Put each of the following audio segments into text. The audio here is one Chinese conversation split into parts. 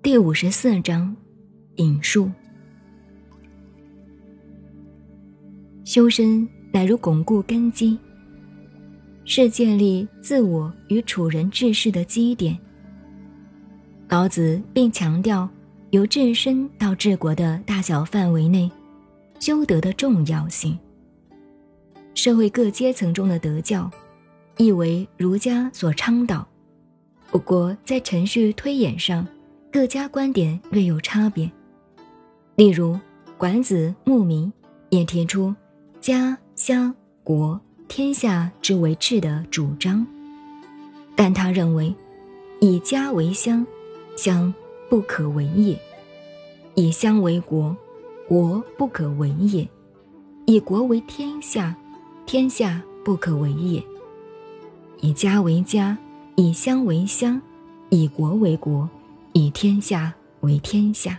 第五十四章，引述。修身乃如巩固根基，是建立自我与处人治世的基点。老子并强调，由治身到治国的大小范围内，修德的重要性。社会各阶层中的德教，亦为儒家所倡导。不过，在程序推演上。各家观点略有差别，例如管子牧民也提出家乡国天下之为治的主张，但他认为以家为乡，乡不可为也；以乡为国，国不可为也；以国为天下，天下不可为也；以家为家，以乡为乡，以国为国。以天下为天下。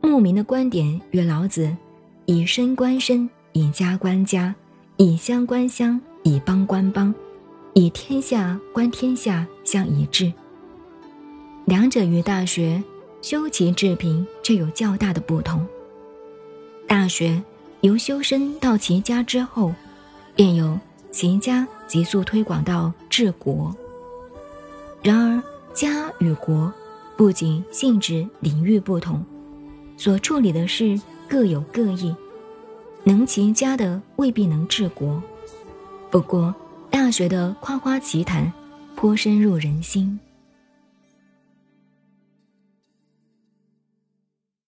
牧民的观点与老子“以身观身，以家观家，以乡观乡，以邦观邦，以天下观天下”相一致。两者与《大学》修齐治平却有较大的不同。《大学》由修身到齐家之后，便由齐家急速推广到治国。然而，家与国不仅性质领域不同，所处理的事各有各异。能齐家的未必能治国。不过，《大学》的夸夸其谈颇深入人心。